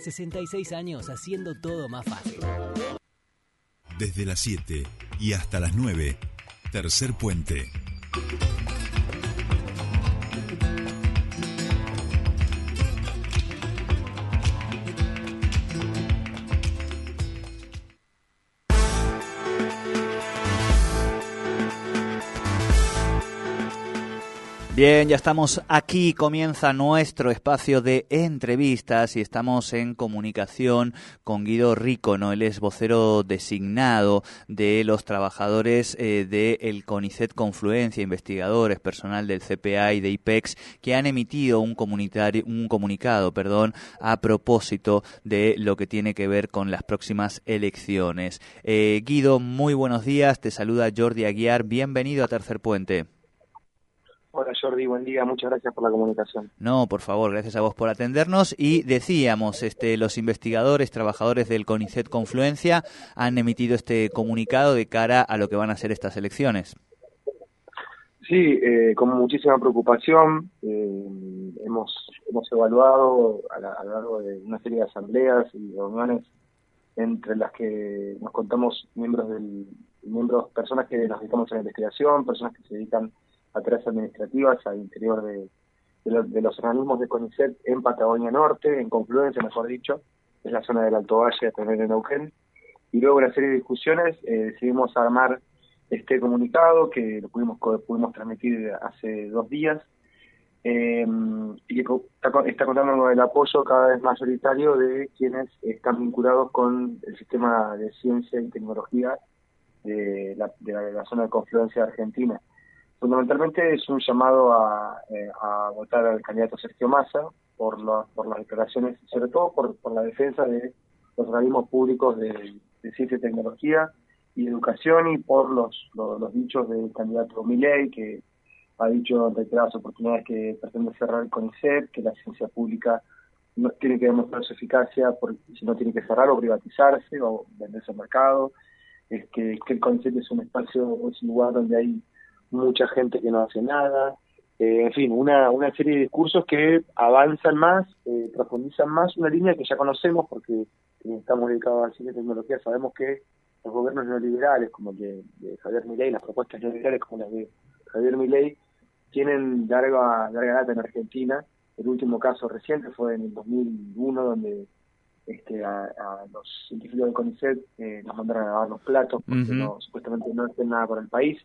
66 años haciendo todo más fácil. Desde las 7 y hasta las 9, tercer puente. Bien, ya estamos aquí, comienza nuestro espacio de entrevistas y estamos en comunicación con Guido Rícono, él es vocero designado de los trabajadores eh, del CONICET Confluencia, investigadores, personal del CPA y de IPEX, que han emitido un, un comunicado perdón, a propósito de lo que tiene que ver con las próximas elecciones. Eh, Guido, muy buenos días, te saluda Jordi Aguiar, bienvenido a Tercer Puente. Hola Jordi, buen día, muchas gracias por la comunicación. No, por favor, gracias a vos por atendernos. Y decíamos, este, los investigadores, trabajadores del CONICET Confluencia han emitido este comunicado de cara a lo que van a ser estas elecciones. Sí, eh, con muchísima preocupación. Eh, hemos, hemos evaluado a, a, lo largo de una serie de asambleas y reuniones entre las que nos contamos miembros del miembros personas que nos dedicamos a la investigación, personas que se dedican tareas administrativas al interior de, de, los organismos de CONICET en Patagonia Norte, en Confluencia, mejor dicho, es la zona del Alto Valle, también en Neuquén. Y luego una serie de discusiones eh, decidimos armar este comunicado que lo pudimos, pudimos transmitir hace dos días eh, y que está, está contando con el apoyo cada vez mayoritario de quienes están vinculados con el sistema de ciencia y tecnología de la, de la zona de confluencia de Argentina. Fundamentalmente es un llamado a, eh, a votar al candidato Sergio Massa por, por las declaraciones, sobre todo por, por la defensa de los organismos públicos de, ciencia y tecnología y educación y por los, los, dichos del candidato Milei que ha dicho en reiteradas oportunidades que pretende cerrar el CONICET, que la ciencia pública no tiene que demostrar su eficacia, si no tiene que cerrar o privatizarse o venderse al mercado, es que, que el CONICET es un espacio, es un lugar donde hay mucha gente que no hace nada, eh, en fin, una, una serie de discursos que avanzan más, eh, profundizan más una línea que ya conocemos porque estamos dedicados a ciencia y tecnología, sabemos que los gobiernos neoliberales como el de, Javier Milei, las propuestas neoliberales como las de Javier Milei, tienen larga, larga data en Argentina. El último caso reciente fue en el 2001, donde este, a, los científicos del CONICET eh, nos mandaron a lavar los platos porque no, supuestamente no hacen nada para el país.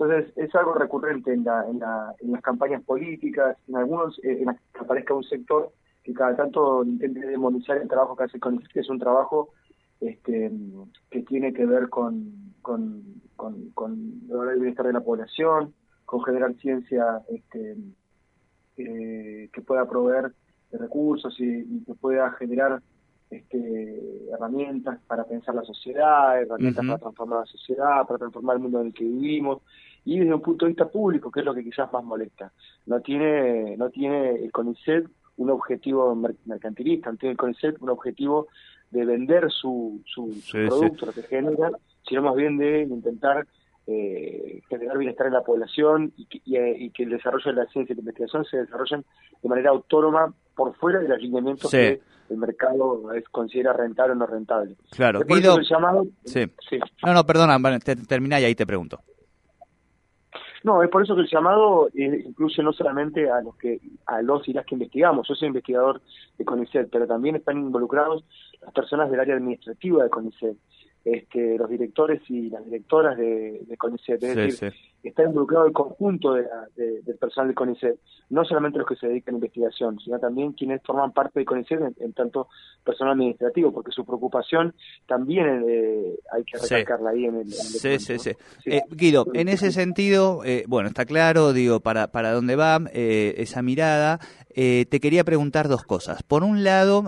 Entonces, es algo recurrente en, la, en, la, en las campañas políticas, en algunos, eh, en las que aparezca un sector que cada tanto intente demonizar el trabajo que hace con que es un trabajo este, que tiene que ver con, con, con, el bienestar de la población, con generar ciencia este, eh, que pueda proveer de recursos y, que pueda generar este, herramientas para pensar la sociedad, herramientas para transformar la sociedad, para transformar el mundo en el que vivimos y desde un punto de vista público, que es lo que quizás más molesta. No tiene, no tiene el CONICET un objetivo mercantilista, no tiene el CONICET un objetivo de vender su, su, producto, lo que genera, sino más bien de intentar eh, generar bienestar en la población y que, y, que, el desarrollo de la ciencia y la investigación se desarrollen de manera autónoma por fuera de los alineamientos que el mercado es, considera rentable o no rentable. Claro, Guido... llamado... Sí. No, no, perdona, termina y ahí te pregunto. No, es por eso que el llamado eh, incluye no solamente a los que a los y las que investigamos. Yo soy investigador de CONICET, pero también están involucrados las personas del área administrativa de CONICET este, los directores y las directoras de, de CONICET. Es decir, está involucrado el conjunto de, del personal de CONICET, no solamente los que se dedican a investigación, sino también quienes forman parte de CONICET en, tanto personal administrativo, porque su preocupación también eh, hay que recalcarla ahí en el. sí, sí, sí, eh, Guido, en ese sentido, eh, bueno, está claro, digo, para, para dónde va esa mirada. te quería preguntar dos cosas. Por un lado,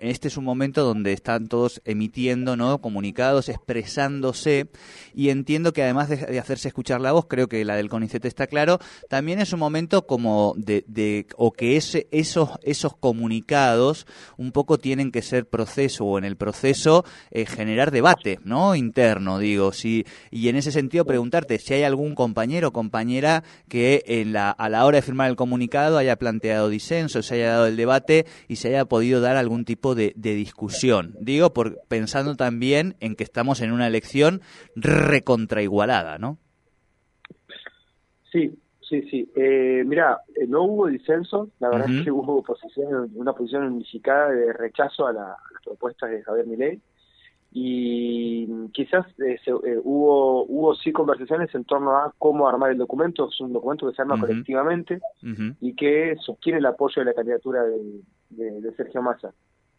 este es un momento donde están todos emitiendo ¿no? comunicados, expresándose, y entiendo que además de hacerse escuchar la voz, creo que la del CONICET está claro, también es un momento como de, de o que ese, esos, esos comunicados un poco tienen que ser proceso o en el proceso eh, generar debate, ¿no? Interno, digo, y en ese sentido preguntarte si hay algún compañero o compañera que en la, a la hora de firmar el comunicado haya planteado disenso, se haya dado el debate y se haya podido dar algún tipo de, de discusión. Digo, por, pensando también en que estamos en una elección recontraigualada, ¿no? Sí, sí, sí. Eh, mira, eh, no hubo disenso, la verdad es que hubo posición, una posición unificada de rechazo a, la, a las propuestas de Javier Milei. Y quizás eh, se, eh, hubo hubo sí conversaciones en torno a cómo armar el documento, es un documento que se arma colectivamente y que sostiene el apoyo de la candidatura de, de, Sergio Massa.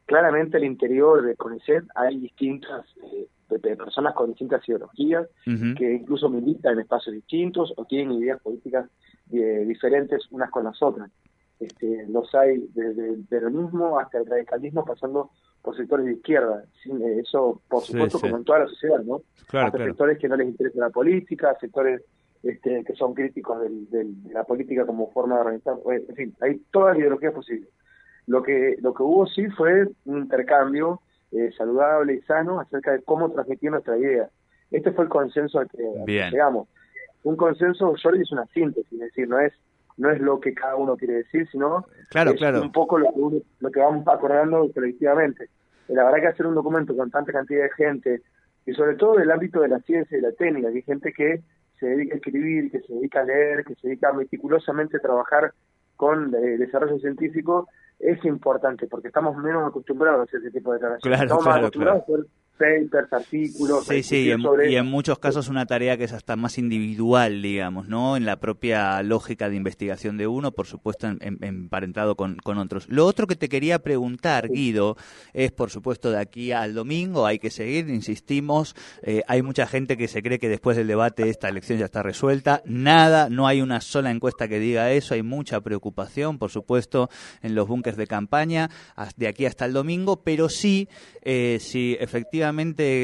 Claramente al interior de CONICET hay distintas eh, personas con distintas ideologías que incluso militan en espacios distintos o tienen ideas políticas diferentes unas con las otras. Este, los hay desde el peronismo hasta el radicalismo pasando por sectores de izquierda. Eh, eso, por supuesto, como en toda la sociedad, ¿no? Claro, sectores que no les interesa la política, sectores este, que son críticos de la política como forma de organizar. En fin, hay todas las ideologías posibles. Lo que, lo que hubo sí fue un intercambio eh, saludable y sano acerca de cómo transmitir nuestra idea. Este fue el consenso al que, llegamos. Un consenso, Jordi, es una síntesis, es decir, no es no es lo que cada uno quiere decir, sino claro, es claro. un poco lo que, lo que vamos acordando colectivamente. La verdad que hacer un documento con tanta cantidad de gente, y sobre todo del ámbito de la ciencia y la técnica, que hay gente que se dedica a escribir, que se dedica a leer, que se dedica meticulosamente a trabajar con eh, desarrollo científico, es importante, porque estamos menos acostumbrados a ese tipo de declaraciones. Claro, claro, claro papers, artículos. Sí, sí, y en, y en, muchos casos una tarea que es hasta más individual, digamos, ¿no? En la propia lógica de investigación de uno, por supuesto, emparentado con, con otros. Lo otro que te quería preguntar, Guido, es, por supuesto, de aquí al domingo, hay que seguir, insistimos, eh, hay mucha gente que se cree que después del debate esta elección ya está resuelta. Nada, no hay una sola encuesta que diga eso, hay mucha preocupación, por supuesto, en los búnkers de campaña, de aquí hasta el domingo, pero sí, eh, si efectivamente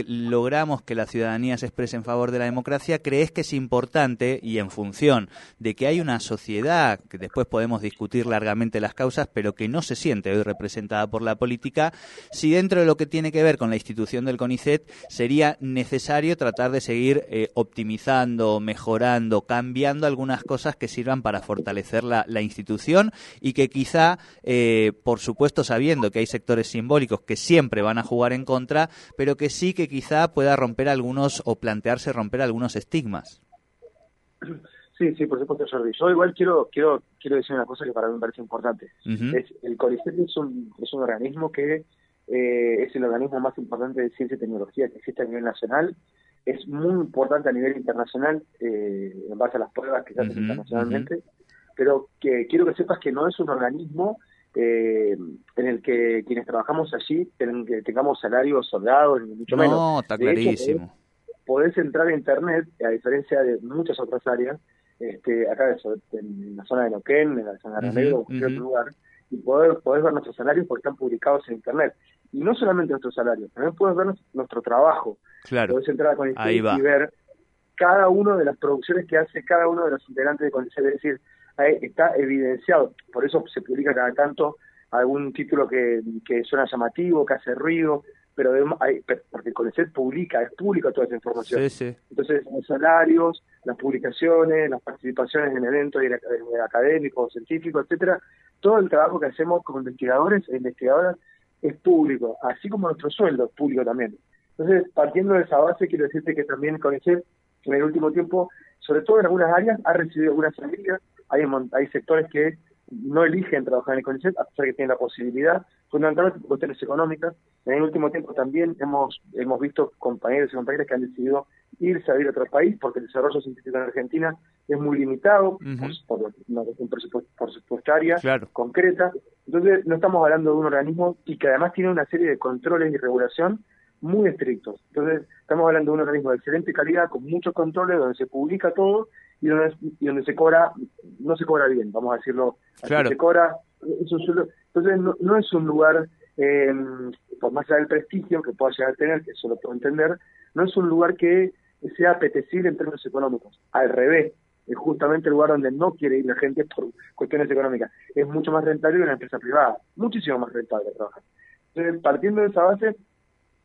logramos que la ciudadanía se exprese en favor de la democracia, ¿crees que es importante y en función de que hay una sociedad, que después podemos discutir largamente las causas, pero que no se siente hoy representada por la política, si dentro de lo que tiene que ver con la institución del CONICET sería necesario tratar de seguir eh, optimizando, mejorando, cambiando algunas cosas que sirvan para fortalecer la, institución y que quizá, eh, por supuesto sabiendo que hay sectores simbólicos que siempre van a jugar en contra, pero que sí que quizá pueda romper algunos o plantearse romper algunos estigmas. Sí, sí, por supuesto, Jordi. Yo igual quiero quiero quiero decir una cosa que para mí me parece importante. es, el CONICET es un, es un organismo que eh, es el organismo más importante de ciencia y tecnología que existe a nivel nacional. Es muy importante a nivel internacional eh, en base a las pruebas que se hacen internacionalmente. Pero que quiero que sepas que no es un organismo eh, en el que quienes trabajamos allí que tengamos salarios soldados, ni mucho menos. No, está clarísimo. podés, entrar a Internet, a diferencia de muchas otras áreas, este, acá en la zona de Noquén, en la zona de Remedios, o en otro lugar, y podés, podés ver nuestros salarios porque están publicados en Internet. Y no solamente nuestros salarios, también puedes ver nuestro, trabajo. Claro. Podés entrar a Conicet y ver cada una de las producciones que hace cada uno de los integrantes de Conicet. Es decir, está evidenciado, por eso se publica cada tanto algún título que, que suena llamativo, que hace ruido, pero hay, porque CONECET publica, es pública toda esa información. Entonces, los salarios, las publicaciones, las participaciones en eventos académicos, científicos, etcétera, todo el trabajo que hacemos como investigadores e investigadoras es público, así como nuestro sueldo es público también. Entonces, partiendo de esa base, quiero decirte que también CONECET en el último tiempo, sobre todo en algunas áreas, ha recibido algunas salidas hay, hay sectores que no eligen trabajar en el CONICET, a pesar que tienen la posibilidad, fundamentalmente por cuestiones económicas. En el último tiempo también hemos, hemos visto compañeros y compañeras que han decidido irse a vivir a otro país porque el desarrollo científico en Argentina es muy limitado por, una cuestión presupuestaria concreta. Entonces, no estamos hablando de un organismo y que además tiene una serie de controles y regulación muy estrictos. Entonces, estamos hablando de un organismo de excelente calidad, con muchos controles, donde se publica todo y donde, y donde se cobra, no se cobra bien, vamos a decirlo. Claro. Se cobra, entonces no, es un lugar, eh, por más allá del prestigio que pueda llegar a tener, que eso lo puedo entender, no es un lugar que sea apetecible en términos económicos. Al revés, es justamente el lugar donde no quiere ir la gente por cuestiones económicas. Es mucho más rentable que una empresa privada, muchísimo más rentable trabajar. Entonces, partiendo de esa base,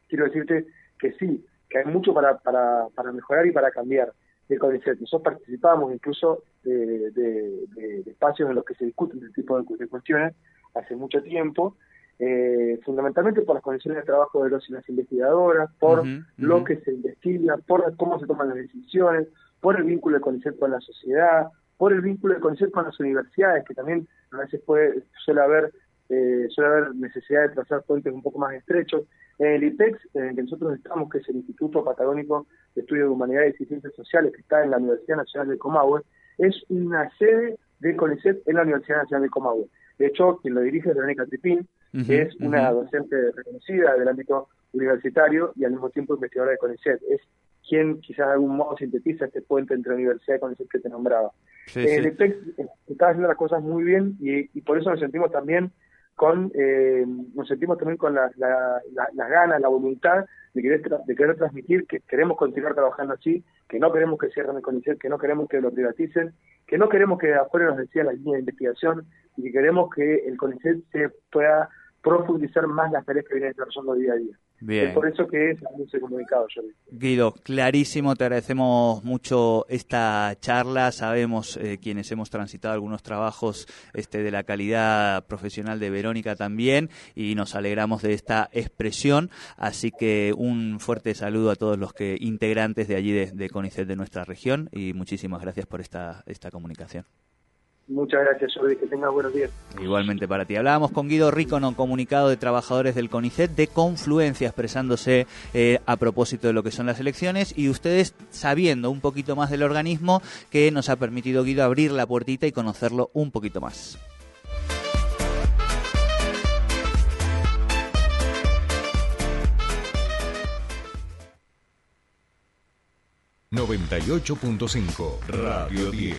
quiero decirte que sí, que hay mucho para, para, para mejorar y para cambiar de CONICET. Nosotros participamos incluso de, de, espacios en los que se discuten este tipo de, cuestiones hace mucho tiempo, eh, fundamentalmente por las condiciones de trabajo de los y las investigadoras, por lo que se investiga, por cómo se toman las decisiones, por el vínculo del CONICET con la sociedad, por el vínculo del CONICET con las universidades, que también a veces puede, suele haber eh, suele haber necesidad de trazar puentes un poco más estrechos. En el IPEX, en el que nosotros estamos, que es el Instituto Patagónico de Estudios de Humanidades y Ciencias Sociales, que está en la Universidad Nacional de Comahue, es una sede del CONICET en la Universidad Nacional de Comahue. De hecho, quien lo dirige es Verónica Tripín, que es una docente reconocida del ámbito universitario y al mismo tiempo investigadora de CONICET. Es quien quizás de algún modo sintetiza este puente entre universidad y CONICET que te nombraba. el IPEX está haciendo las cosas muy bien y por eso nos sentimos también con eh, nos sentimos también con las la, la, ganas, la voluntad de querer, de querer transmitir que queremos continuar trabajando así, que no queremos que cierren el CONICET, que no queremos que lo privaticen, que no queremos que afuera nos decían la línea de investigación y que queremos que el CONICET se pueda profundizar más las tareas que vienen desarrollando día a día. Es por eso que es ese comunicado, Guido, clarísimo, te agradecemos mucho esta charla. Sabemos eh, quienes hemos transitado algunos trabajos este, de la calidad profesional de Verónica también y nos alegramos de esta expresión. Así que un fuerte saludo a todos los que integrantes de allí de, de CONICET de nuestra región y muchísimas gracias por esta, esta comunicación. Muchas gracias, Jordi. Que tengas buenos días. Igualmente para ti. Hablábamos con Guido Rícono, comunicado de trabajadores del CONICET de Confluencia, expresándose eh, a propósito de lo que son las elecciones y ustedes sabiendo un poquito más del organismo que nos ha permitido Guido abrir la puertita y conocerlo un poquito más. ...98.5 Radio 10